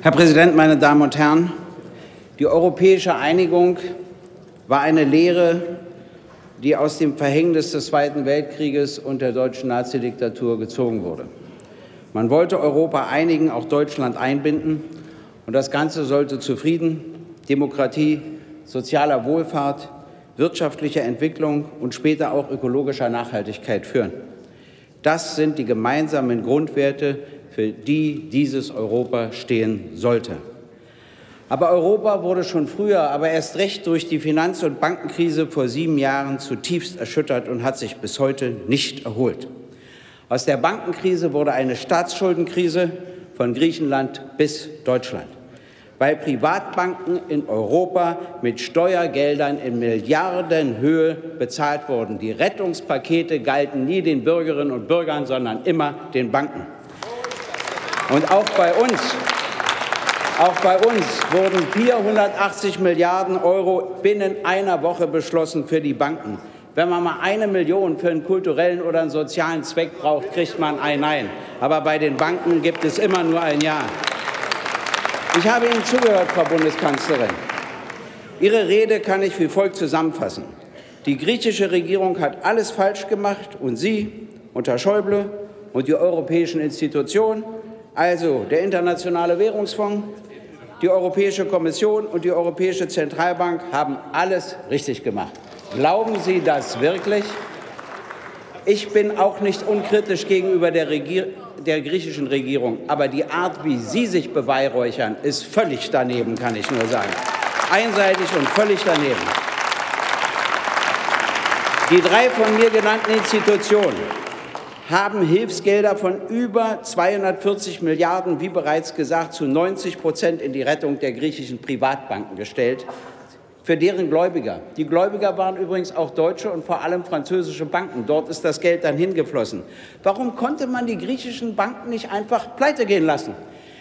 Herr Präsident, meine Damen und Herren! Die europäische Einigung war eine Lehre, die aus dem Verhängnis des Zweiten Weltkrieges und der deutschen Nazidiktatur gezogen wurde. Man wollte Europa einigen, auch Deutschland einbinden, und das Ganze sollte zu Frieden, Demokratie, sozialer Wohlfahrt, wirtschaftlicher Entwicklung und später auch ökologischer Nachhaltigkeit führen. Das sind die gemeinsamen Grundwerte, für die dieses Europa stehen sollte. Aber Europa wurde schon früher, aber erst recht durch die Finanz- und Bankenkrise vor sieben Jahren zutiefst erschüttert und hat sich bis heute nicht erholt. Aus der Bankenkrise wurde eine Staatsschuldenkrise von Griechenland bis Deutschland, weil Privatbanken in Europa mit Steuergeldern in Milliardenhöhe bezahlt wurden. Die Rettungspakete galten nie den Bürgerinnen und Bürgern, sondern immer den Banken. Und auch bei uns auch bei uns wurden 480 Milliarden Euro binnen einer Woche beschlossen für die Banken. Wenn man mal eine Million für einen kulturellen oder einen sozialen Zweck braucht, kriegt man ein Nein. Aber bei den Banken gibt es immer nur ein Ja. Ich habe Ihnen zugehört, Frau Bundeskanzlerin. Ihre Rede kann ich wie folgt zusammenfassen. Die griechische Regierung hat alles falsch gemacht und Sie unter Schäuble und die europäischen Institutionen, also der Internationale Währungsfonds, die Europäische Kommission und die Europäische Zentralbank haben alles richtig gemacht. Glauben Sie das wirklich? Ich bin auch nicht unkritisch gegenüber der, Regier der griechischen Regierung, aber die Art, wie Sie sich beweihräuchern, ist völlig daneben, kann ich nur sagen. Einseitig und völlig daneben. Die drei von mir genannten Institutionen haben Hilfsgelder von über 240 Milliarden, wie bereits gesagt, zu 90 Prozent in die Rettung der griechischen Privatbanken gestellt, für deren Gläubiger. Die Gläubiger waren übrigens auch deutsche und vor allem französische Banken. Dort ist das Geld dann hingeflossen. Warum konnte man die griechischen Banken nicht einfach pleite gehen lassen?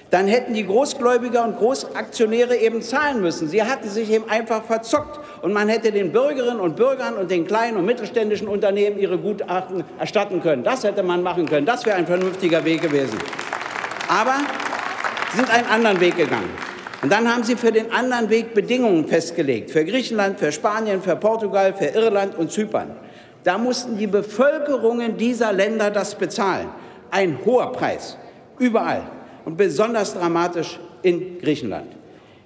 Dann hätten die Großgläubiger und Großaktionäre eben zahlen müssen. Sie hatten sich eben einfach verzockt und man hätte den Bürgerinnen und Bürgern und den kleinen und mittelständischen Unternehmen ihre Gutachten erstatten können. Das hätte man machen können. Das wäre ein vernünftiger Weg gewesen. Aber sie sind einen anderen Weg gegangen. Und dann haben sie für den anderen Weg Bedingungen festgelegt. Für Griechenland, für Spanien, für Portugal, für Irland und Zypern. Da mussten die Bevölkerungen dieser Länder das bezahlen. Ein hoher Preis. Überall und besonders dramatisch in Griechenland.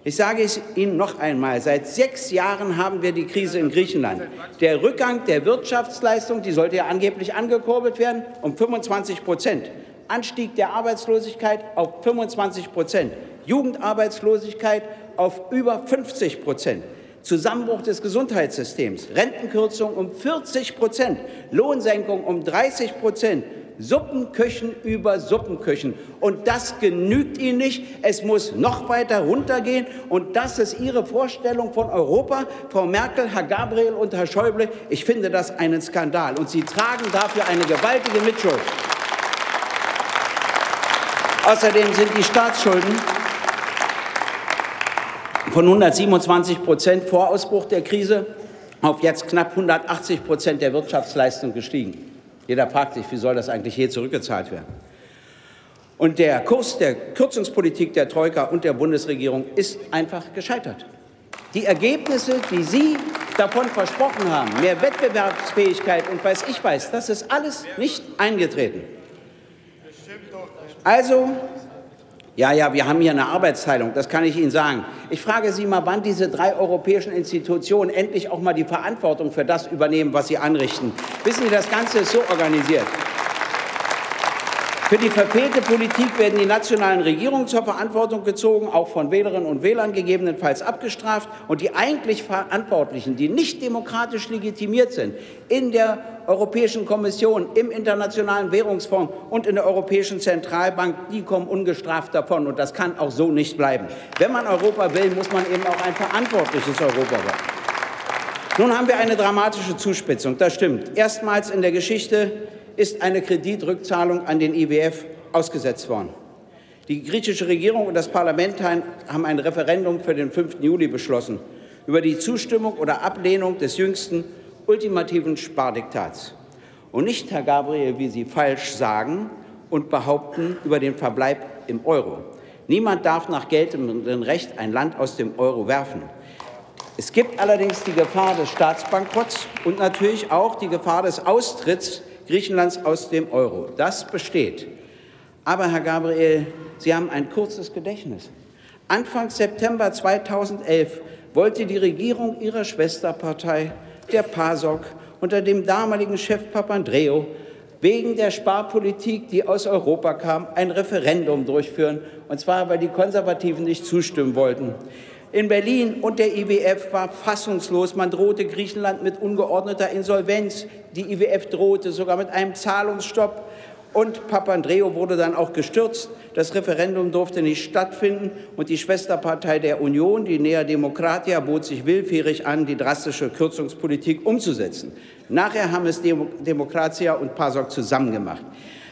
Ich sage es Ihnen noch einmal, seit sechs Jahren haben wir die Krise in Griechenland. Der Rückgang der Wirtschaftsleistung, die sollte ja angeblich angekurbelt werden, um 25 Prozent. Anstieg der Arbeitslosigkeit auf 25 Prozent. Jugendarbeitslosigkeit auf über 50 Prozent. Zusammenbruch des Gesundheitssystems, Rentenkürzung um 40 Prozent, Lohnsenkung um 30 Prozent, Suppenköchen über Suppenköchen. Und das genügt Ihnen nicht. Es muss noch weiter runtergehen. Und das ist Ihre Vorstellung von Europa, Frau Merkel, Herr Gabriel und Herr Schäuble. Ich finde das einen Skandal. Und Sie tragen dafür eine gewaltige Mitschuld. Außerdem sind die Staatsschulden von 127 Prozent vor Ausbruch der Krise auf jetzt knapp 180 Prozent der Wirtschaftsleistung gestiegen. Jeder fragt sich, wie soll das eigentlich je zurückgezahlt werden? Und der Kurs der Kürzungspolitik der Troika und der Bundesregierung ist einfach gescheitert. Die Ergebnisse, die Sie davon versprochen haben, mehr Wettbewerbsfähigkeit und weiß ich weiß, das ist alles nicht eingetreten. Also ja, ja, wir haben hier eine Arbeitsteilung, das kann ich Ihnen sagen. Ich frage Sie mal, wann diese drei europäischen Institutionen endlich auch mal die Verantwortung für das übernehmen, was sie anrichten. Wissen Sie, das Ganze ist so organisiert. Für die verfehlte Politik werden die nationalen Regierungen zur Verantwortung gezogen, auch von Wählerinnen und Wählern gegebenenfalls abgestraft. Und die eigentlich Verantwortlichen, die nicht demokratisch legitimiert sind, in der Europäischen Kommission, im Internationalen Währungsfonds und in der Europäischen Zentralbank, die kommen ungestraft davon. Und das kann auch so nicht bleiben. Wenn man Europa will, muss man eben auch ein verantwortliches Europa wollen. Nun haben wir eine dramatische Zuspitzung, das stimmt. Erstmals in der Geschichte ist eine Kreditrückzahlung an den IWF ausgesetzt worden. Die griechische Regierung und das Parlament haben ein Referendum für den 5. Juli beschlossen über die Zustimmung oder Ablehnung des jüngsten ultimativen Spardiktats. Und nicht, Herr Gabriel, wie Sie falsch sagen und behaupten, über den Verbleib im Euro. Niemand darf nach geltendem Recht ein Land aus dem Euro werfen. Es gibt allerdings die Gefahr des Staatsbankrotts und natürlich auch die Gefahr des Austritts Griechenlands aus dem Euro. Das besteht. Aber, Herr Gabriel, Sie haben ein kurzes Gedächtnis. Anfang September 2011 wollte die Regierung ihrer Schwesterpartei, der PASOK, unter dem damaligen Chef Papandreou wegen der Sparpolitik, die aus Europa kam, ein Referendum durchführen, und zwar, weil die Konservativen nicht zustimmen wollten. In Berlin und der IWF war fassungslos. Man drohte Griechenland mit ungeordneter Insolvenz. Die IWF drohte sogar mit einem Zahlungsstopp. Und Papandreou wurde dann auch gestürzt. Das Referendum durfte nicht stattfinden. Und die Schwesterpartei der Union, die Nea Demokratia, bot sich willfährig an, die drastische Kürzungspolitik umzusetzen. Nachher haben es Demokratia und PASOK zusammen gemacht.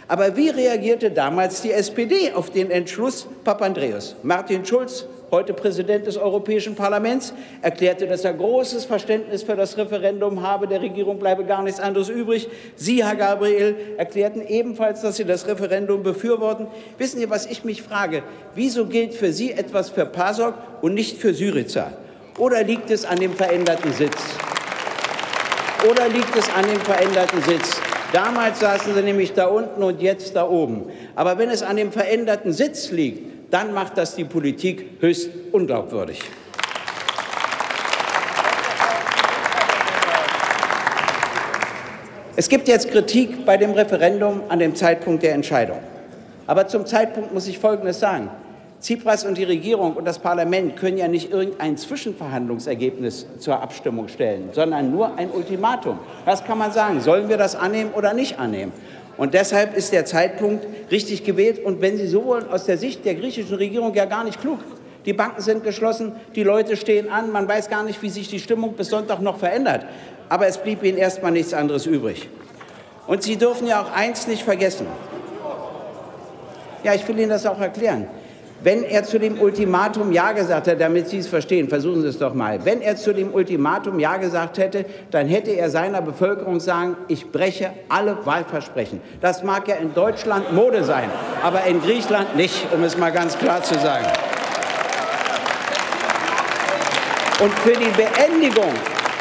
Aber wie reagierte damals die SPD auf den Entschluss Papandreous? Martin Schulz heute Präsident des Europäischen Parlaments, erklärte, dass er großes Verständnis für das Referendum habe. Der Regierung bleibe gar nichts anderes übrig. Sie, Herr Gabriel, erklärten ebenfalls, dass Sie das Referendum befürworten. Wissen Sie, was ich mich frage? Wieso gilt für Sie etwas für PASOK und nicht für Syriza? Oder liegt es an dem veränderten Sitz? Oder liegt es an dem veränderten Sitz? Damals saßen Sie nämlich da unten und jetzt da oben. Aber wenn es an dem veränderten Sitz liegt, dann macht das die Politik höchst unglaubwürdig. Es gibt jetzt Kritik bei dem Referendum an dem Zeitpunkt der Entscheidung. Aber zum Zeitpunkt muss ich Folgendes sagen. Tsipras und die Regierung und das Parlament können ja nicht irgendein Zwischenverhandlungsergebnis zur Abstimmung stellen, sondern nur ein Ultimatum. Was kann man sagen? Sollen wir das annehmen oder nicht annehmen? Und deshalb ist der Zeitpunkt richtig gewählt. Und wenn Sie so wollen, aus der Sicht der griechischen Regierung ja gar nicht klug. Die Banken sind geschlossen, die Leute stehen an, man weiß gar nicht, wie sich die Stimmung bis Sonntag noch verändert. Aber es blieb Ihnen erst mal nichts anderes übrig. Und Sie dürfen ja auch eins nicht vergessen. Ja, ich will Ihnen das auch erklären. Wenn er zu dem Ultimatum Ja gesagt hätte, damit Sie es verstehen, versuchen Sie es doch mal. Wenn er zu dem Ultimatum Ja gesagt hätte, dann hätte er seiner Bevölkerung sagen, ich breche alle Wahlversprechen. Das mag ja in Deutschland Mode sein, aber in Griechenland nicht, um es mal ganz klar zu sagen. Und für die Beendigung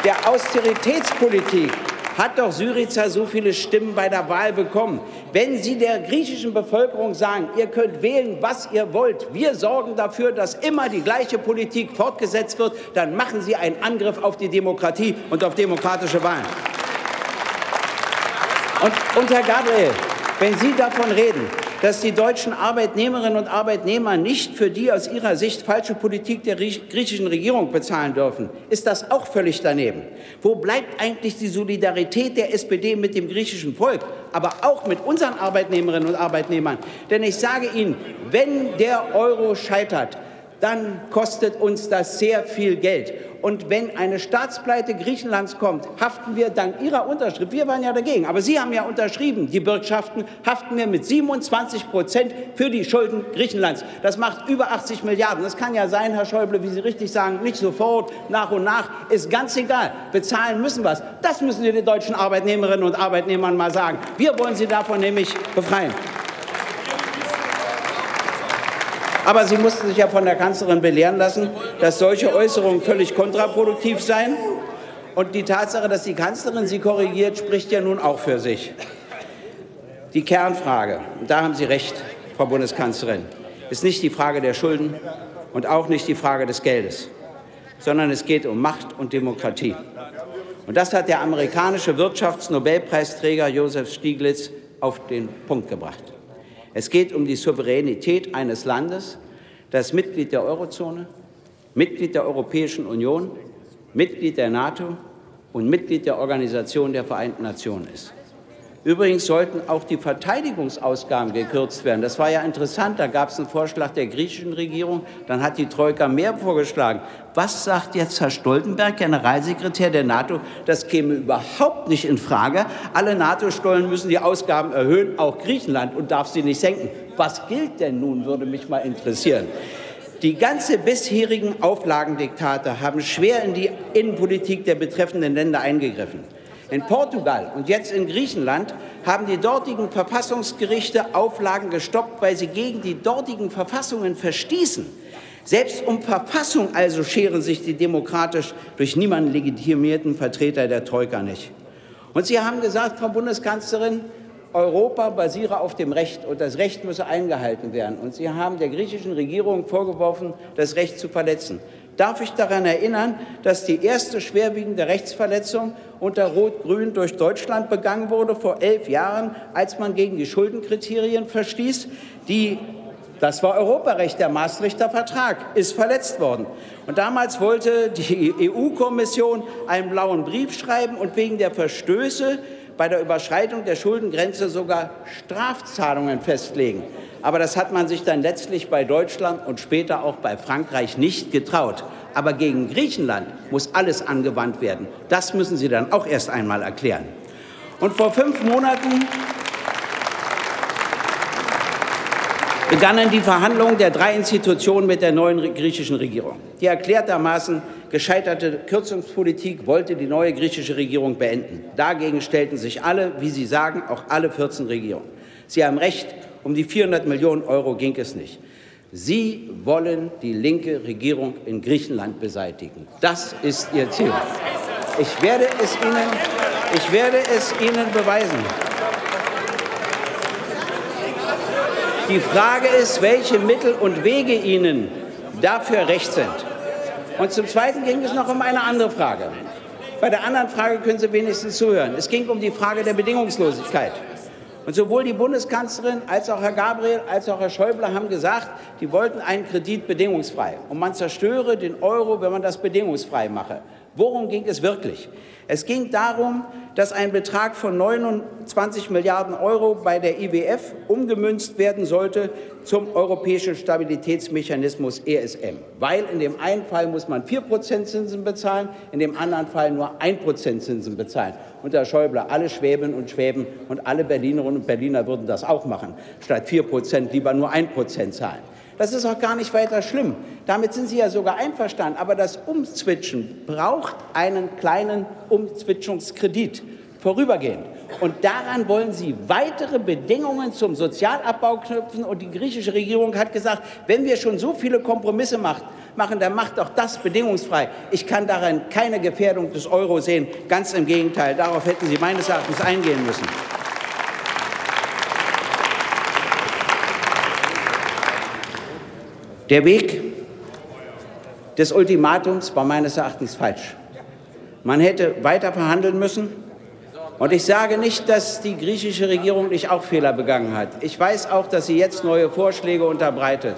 der Austeritätspolitik hat doch Syriza so viele Stimmen bei der Wahl bekommen. Wenn Sie der griechischen Bevölkerung sagen, ihr könnt wählen, was ihr wollt, wir sorgen dafür, dass immer die gleiche Politik fortgesetzt wird, dann machen Sie einen Angriff auf die Demokratie und auf demokratische Wahlen. Und, und Herr Gabriel, wenn Sie davon reden, dass die deutschen Arbeitnehmerinnen und Arbeitnehmer nicht für die aus ihrer Sicht falsche Politik der griechischen Regierung bezahlen dürfen, ist das auch völlig daneben. Wo bleibt eigentlich die Solidarität der SPD mit dem griechischen Volk, aber auch mit unseren Arbeitnehmerinnen und Arbeitnehmern? Denn ich sage Ihnen, wenn der Euro scheitert, dann kostet uns das sehr viel Geld. Und wenn eine Staatspleite Griechenlands kommt, haften wir dank Ihrer Unterschrift, wir waren ja dagegen, aber Sie haben ja unterschrieben, die Bürgschaften, haften wir mit 27 Prozent für die Schulden Griechenlands. Das macht über 80 Milliarden. Das kann ja sein, Herr Schäuble, wie Sie richtig sagen, nicht sofort, nach und nach, ist ganz egal. Bezahlen müssen wir es. Das müssen wir den deutschen Arbeitnehmerinnen und Arbeitnehmern mal sagen. Wir wollen sie davon nämlich befreien. Aber sie mussten sich ja von der Kanzlerin belehren lassen, dass solche Äußerungen völlig kontraproduktiv seien. Und die Tatsache, dass die Kanzlerin sie korrigiert, spricht ja nun auch für sich. Die Kernfrage, und da haben Sie recht, Frau Bundeskanzlerin, ist nicht die Frage der Schulden und auch nicht die Frage des Geldes, sondern es geht um Macht und Demokratie. Und das hat der amerikanische Wirtschaftsnobelpreisträger Joseph Stiglitz auf den Punkt gebracht. Es geht um die Souveränität eines Landes, das Mitglied der Eurozone, Mitglied der Europäischen Union, Mitglied der NATO und Mitglied der Organisation der Vereinten Nationen ist. Übrigens sollten auch die Verteidigungsausgaben gekürzt werden. Das war ja interessant. Da gab es einen Vorschlag der griechischen Regierung. Dann hat die Troika mehr vorgeschlagen. Was sagt jetzt Herr Stoltenberg, Generalsekretär der NATO? Das käme überhaupt nicht in Frage. Alle NATO-Stollen müssen die Ausgaben erhöhen, auch Griechenland, und darf sie nicht senken. Was gilt denn nun, würde mich mal interessieren. Die ganze bisherigen Auflagendiktate haben schwer in die Innenpolitik der betreffenden Länder eingegriffen. In Portugal und jetzt in Griechenland haben die dortigen Verfassungsgerichte Auflagen gestoppt, weil sie gegen die dortigen Verfassungen verstießen. Selbst um Verfassung also scheren sich die demokratisch durch niemanden legitimierten Vertreter der Troika nicht. Und Sie haben gesagt, Frau Bundeskanzlerin, Europa basiere auf dem Recht und das Recht müsse eingehalten werden. Und Sie haben der griechischen Regierung vorgeworfen, das Recht zu verletzen. Darf ich daran erinnern, dass die erste schwerwiegende Rechtsverletzung unter Rot-Grün durch Deutschland begangen wurde vor elf Jahren, als man gegen die Schuldenkriterien verstieß, die das war Europarecht. Der Maastrichter Vertrag ist verletzt worden. Und damals wollte die EU-Kommission einen blauen Brief schreiben und wegen der Verstöße bei der Überschreitung der Schuldengrenze sogar Strafzahlungen festlegen. Aber das hat man sich dann letztlich bei Deutschland und später auch bei Frankreich nicht getraut. Aber gegen Griechenland muss alles angewandt werden. Das müssen Sie dann auch erst einmal erklären. Und vor fünf Monaten begannen die Verhandlungen der drei Institutionen mit der neuen griechischen Regierung. Die erklärtermaßen gescheiterte Kürzungspolitik wollte die neue griechische Regierung beenden. Dagegen stellten sich alle, wie Sie sagen, auch alle 14 Regierungen. Sie haben recht, um die 400 Millionen Euro ging es nicht. Sie wollen die linke Regierung in Griechenland beseitigen. Das ist Ihr Ziel. Ich werde es Ihnen, ich werde es Ihnen beweisen. Die Frage ist, welche Mittel und Wege Ihnen dafür recht sind. Und zum Zweiten ging es noch um eine andere Frage. Bei der anderen Frage können Sie wenigstens zuhören. Es ging um die Frage der Bedingungslosigkeit. Und sowohl die Bundeskanzlerin als auch Herr Gabriel als auch Herr Schäuble haben gesagt, die wollten einen Kredit bedingungsfrei. Und man zerstöre den Euro, wenn man das bedingungsfrei mache. Worum ging es wirklich? Es ging darum, dass ein Betrag von 29 Milliarden Euro bei der IWF umgemünzt werden sollte zum Europäischen Stabilitätsmechanismus ESM. Weil in dem einen Fall muss man 4 Prozent Zinsen bezahlen, in dem anderen Fall nur 1 Prozent Zinsen bezahlen. Und Herr Schäuble, alle Schwäben und Schwäben und alle Berlinerinnen und Berliner würden das auch machen, statt 4 Prozent lieber nur 1 Prozent zahlen. Das ist auch gar nicht weiter schlimm. Damit sind Sie ja sogar einverstanden. Aber das Umzwitschen braucht einen kleinen Umzwitschungskredit vorübergehend. Und daran wollen Sie weitere Bedingungen zum Sozialabbau knüpfen. Und die griechische Regierung hat gesagt, wenn wir schon so viele Kompromisse macht, machen, dann macht doch das bedingungsfrei. Ich kann darin keine Gefährdung des Euro sehen. Ganz im Gegenteil. Darauf hätten Sie meines Erachtens eingehen müssen. Der Weg des Ultimatums war meines Erachtens falsch. Man hätte weiter verhandeln müssen. Und ich sage nicht, dass die griechische Regierung nicht auch Fehler begangen hat. Ich weiß auch, dass sie jetzt neue Vorschläge unterbreitet.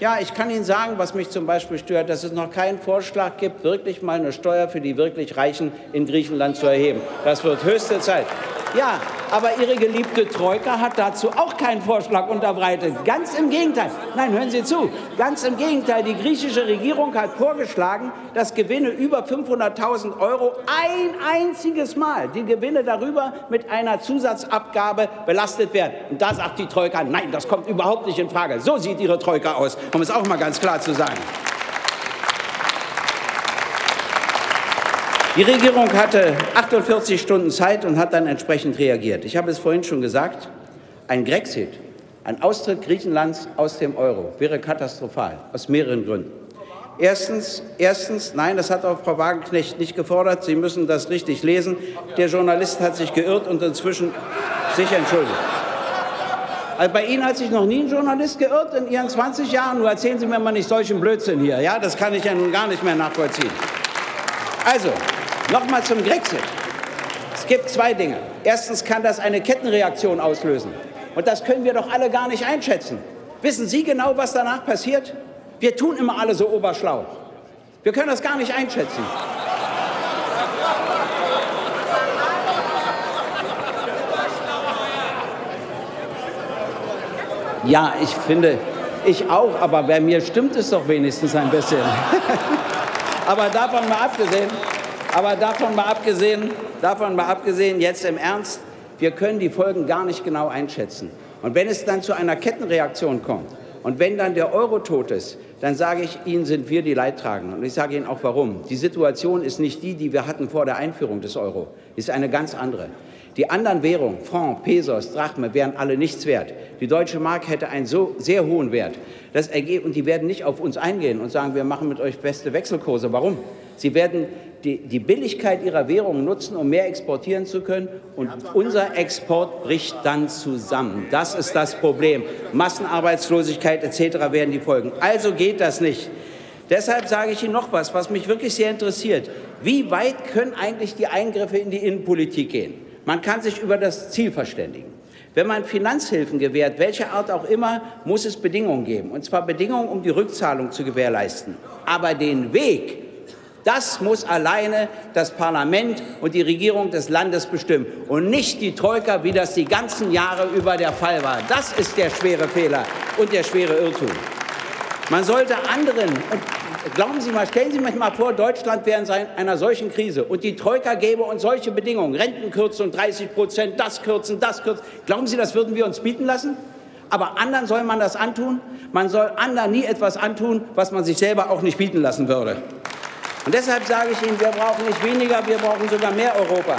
Ja, ich kann Ihnen sagen, was mich zum Beispiel stört, dass es noch keinen Vorschlag gibt, wirklich mal eine Steuer für die wirklich Reichen in Griechenland zu erheben. Das wird höchste Zeit. Ja, aber Ihre geliebte Troika hat dazu auch keinen Vorschlag unterbreitet. Ganz im Gegenteil. Nein, hören Sie zu. Ganz im Gegenteil. Die griechische Regierung hat vorgeschlagen, dass Gewinne über 500.000 Euro ein einziges Mal, die Gewinne darüber mit einer Zusatzabgabe belastet werden. Und da sagt die Troika, nein, das kommt überhaupt nicht in Frage. So sieht Ihre Troika aus, um es auch mal ganz klar zu sagen. Die Regierung hatte 48 Stunden Zeit und hat dann entsprechend reagiert. Ich habe es vorhin schon gesagt, ein Grexit, ein Austritt Griechenlands aus dem Euro wäre katastrophal, aus mehreren Gründen. Erstens, erstens, nein, das hat auch Frau Wagenknecht nicht gefordert. Sie müssen das richtig lesen. Der Journalist hat sich geirrt und inzwischen sich entschuldigt. Also bei Ihnen hat sich noch nie ein Journalist geirrt in Ihren 20 Jahren. Nur erzählen Sie mir mal nicht solchen Blödsinn hier. Ja, das kann ich ja nun gar nicht mehr nachvollziehen. Also, Nochmal zum Grexit. Es gibt zwei Dinge. Erstens kann das eine Kettenreaktion auslösen. Und das können wir doch alle gar nicht einschätzen. Wissen Sie genau, was danach passiert? Wir tun immer alle so oberschlau. Wir können das gar nicht einschätzen. Ja, ich finde, ich auch, aber bei mir stimmt es doch wenigstens ein bisschen. aber davon mal abgesehen, aber davon mal abgesehen, davon mal abgesehen, jetzt im Ernst, wir können die Folgen gar nicht genau einschätzen. Und wenn es dann zu einer Kettenreaktion kommt und wenn dann der Euro tot ist, dann sage ich Ihnen, sind wir die Leidtragenden. Und ich sage Ihnen auch warum. Die Situation ist nicht die, die wir hatten vor der Einführung des Euro. ist eine ganz andere. Die anderen Währungen, Franc, Pesos, Drachme, wären alle nichts wert. Die deutsche Mark hätte einen so sehr hohen Wert. Das und die werden nicht auf uns eingehen und sagen, wir machen mit euch beste Wechselkurse. Warum? Sie werden die, die Billigkeit ihrer Währung nutzen, um mehr exportieren zu können. Und unser Export bricht dann zusammen. Das ist das Problem. Massenarbeitslosigkeit etc. werden die Folgen. Also geht das nicht. Deshalb sage ich Ihnen noch was, was mich wirklich sehr interessiert. Wie weit können eigentlich die Eingriffe in die Innenpolitik gehen? Man kann sich über das Ziel verständigen. Wenn man Finanzhilfen gewährt, welcher Art auch immer, muss es Bedingungen geben. Und zwar Bedingungen, um die Rückzahlung zu gewährleisten. Aber den Weg, das muss alleine das Parlament und die Regierung des Landes bestimmen und nicht die Troika, wie das die ganzen Jahre über der Fall war. Das ist der schwere Fehler und der schwere Irrtum. Man sollte anderen, und glauben Sie mal, stellen Sie sich mal vor, Deutschland wäre in einer solchen Krise und die Troika gäbe uns solche Bedingungen, Rentenkürzung 30 Prozent, das kürzen, das kürzen. Glauben Sie, das würden wir uns bieten lassen? Aber anderen soll man das antun? Man soll anderen nie etwas antun, was man sich selber auch nicht bieten lassen würde. Und deshalb sage ich Ihnen, wir brauchen nicht weniger, wir brauchen sogar mehr Europa.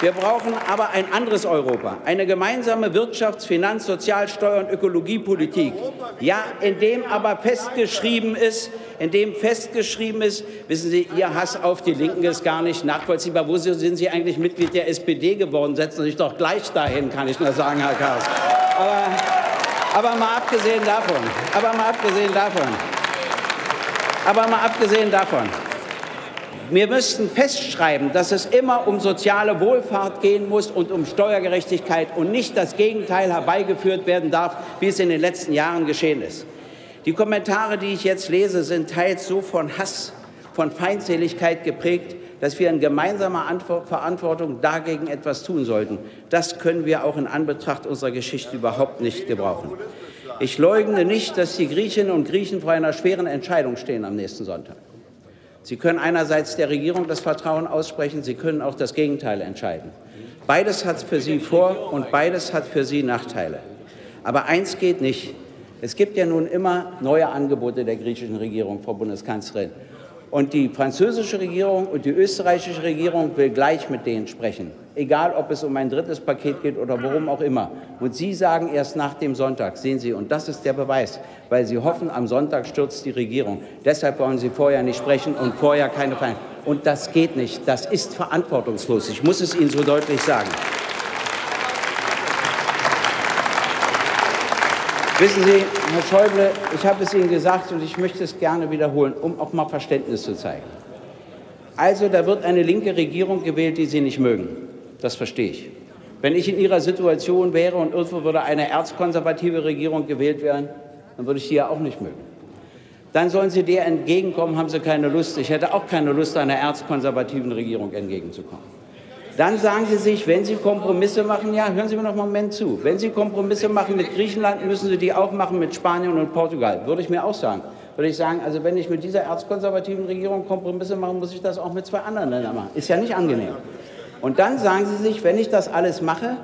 Wir brauchen aber ein anderes Europa, eine gemeinsame Wirtschafts-, Finanz-, Sozial-, Steuer- und Ökologiepolitik. Ja, in dem aber festgeschrieben ist, in dem festgeschrieben ist, wissen Sie, Ihr Hass auf die Linken ist gar nicht nachvollziehbar. Wo sind Sie eigentlich Mitglied der SPD geworden? Setzen Sie sich doch gleich dahin, kann ich nur sagen, Herr Kars. Aber, aber mal abgesehen davon, aber mal abgesehen davon, aber mal abgesehen davon, wir müssten festschreiben, dass es immer um soziale Wohlfahrt gehen muss und um Steuergerechtigkeit und nicht das Gegenteil herbeigeführt werden darf, wie es in den letzten Jahren geschehen ist. Die Kommentare, die ich jetzt lese, sind teils so von Hass, von Feindseligkeit geprägt, dass wir in gemeinsamer Verantwortung dagegen etwas tun sollten. Das können wir auch in Anbetracht unserer Geschichte überhaupt nicht gebrauchen. Ich leugne nicht, dass die Griechinnen und Griechen vor einer schweren Entscheidung stehen am nächsten Sonntag. Sie können einerseits der Regierung das Vertrauen aussprechen, Sie können auch das Gegenteil entscheiden. Beides hat für Sie Vor- und beides hat für Sie Nachteile. Aber eins geht nicht. Es gibt ja nun immer neue Angebote der griechischen Regierung, Frau Bundeskanzlerin. Und die französische Regierung und die österreichische Regierung will gleich mit denen sprechen, egal ob es um ein drittes Paket geht oder worum auch immer. Und Sie sagen erst nach dem Sonntag, sehen Sie, und das ist der Beweis, weil Sie hoffen, am Sonntag stürzt die Regierung. Deshalb wollen Sie vorher nicht sprechen und vorher keine Verhandlungen. Und das geht nicht. Das ist verantwortungslos. Ich muss es Ihnen so deutlich sagen. Wissen Sie, Herr Schäuble, ich habe es Ihnen gesagt und ich möchte es gerne wiederholen, um auch mal Verständnis zu zeigen. Also, da wird eine linke Regierung gewählt, die Sie nicht mögen. Das verstehe ich. Wenn ich in Ihrer Situation wäre und irgendwo würde eine erzkonservative Regierung gewählt werden, dann würde ich die ja auch nicht mögen. Dann sollen Sie der entgegenkommen, haben Sie keine Lust. Ich hätte auch keine Lust, einer erzkonservativen Regierung entgegenzukommen. Dann sagen Sie sich, wenn Sie Kompromisse machen, ja, hören Sie mir noch einen Moment zu. Wenn Sie Kompromisse machen mit Griechenland, müssen Sie die auch machen mit Spanien und Portugal. Würde ich mir auch sagen. Würde ich sagen, also wenn ich mit dieser erzkonservativen Regierung Kompromisse mache, muss ich das auch mit zwei anderen Ländern machen. Ist ja nicht angenehm. Und dann sagen Sie sich, wenn ich das alles mache,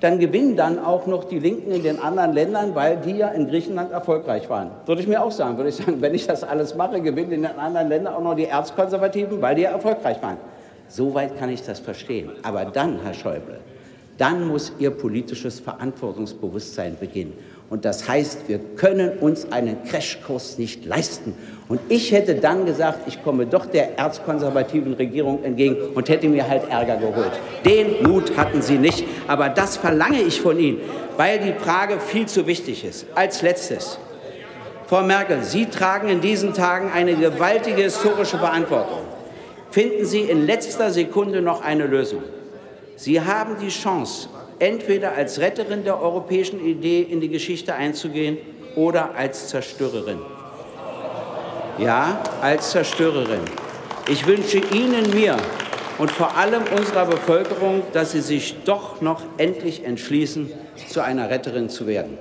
dann gewinnen dann auch noch die Linken in den anderen Ländern, weil die ja in Griechenland erfolgreich waren. Würde ich mir auch sagen. Würde ich sagen, wenn ich das alles mache, gewinnen in den anderen Ländern auch noch die Erzkonservativen, weil die ja erfolgreich waren. Soweit kann ich das verstehen. Aber dann, Herr Schäuble, dann muss Ihr politisches Verantwortungsbewusstsein beginnen. Und das heißt, wir können uns einen Crashkurs nicht leisten. Und ich hätte dann gesagt, ich komme doch der erzkonservativen Regierung entgegen und hätte mir halt Ärger geholt. Den Mut hatten Sie nicht. Aber das verlange ich von Ihnen, weil die Frage viel zu wichtig ist. Als letztes. Frau Merkel, Sie tragen in diesen Tagen eine gewaltige historische Verantwortung finden Sie in letzter Sekunde noch eine Lösung. Sie haben die Chance, entweder als Retterin der europäischen Idee in die Geschichte einzugehen oder als Zerstörerin. Ja, als Zerstörerin. Ich wünsche Ihnen, mir und vor allem unserer Bevölkerung, dass Sie sich doch noch endlich entschließen, zu einer Retterin zu werden.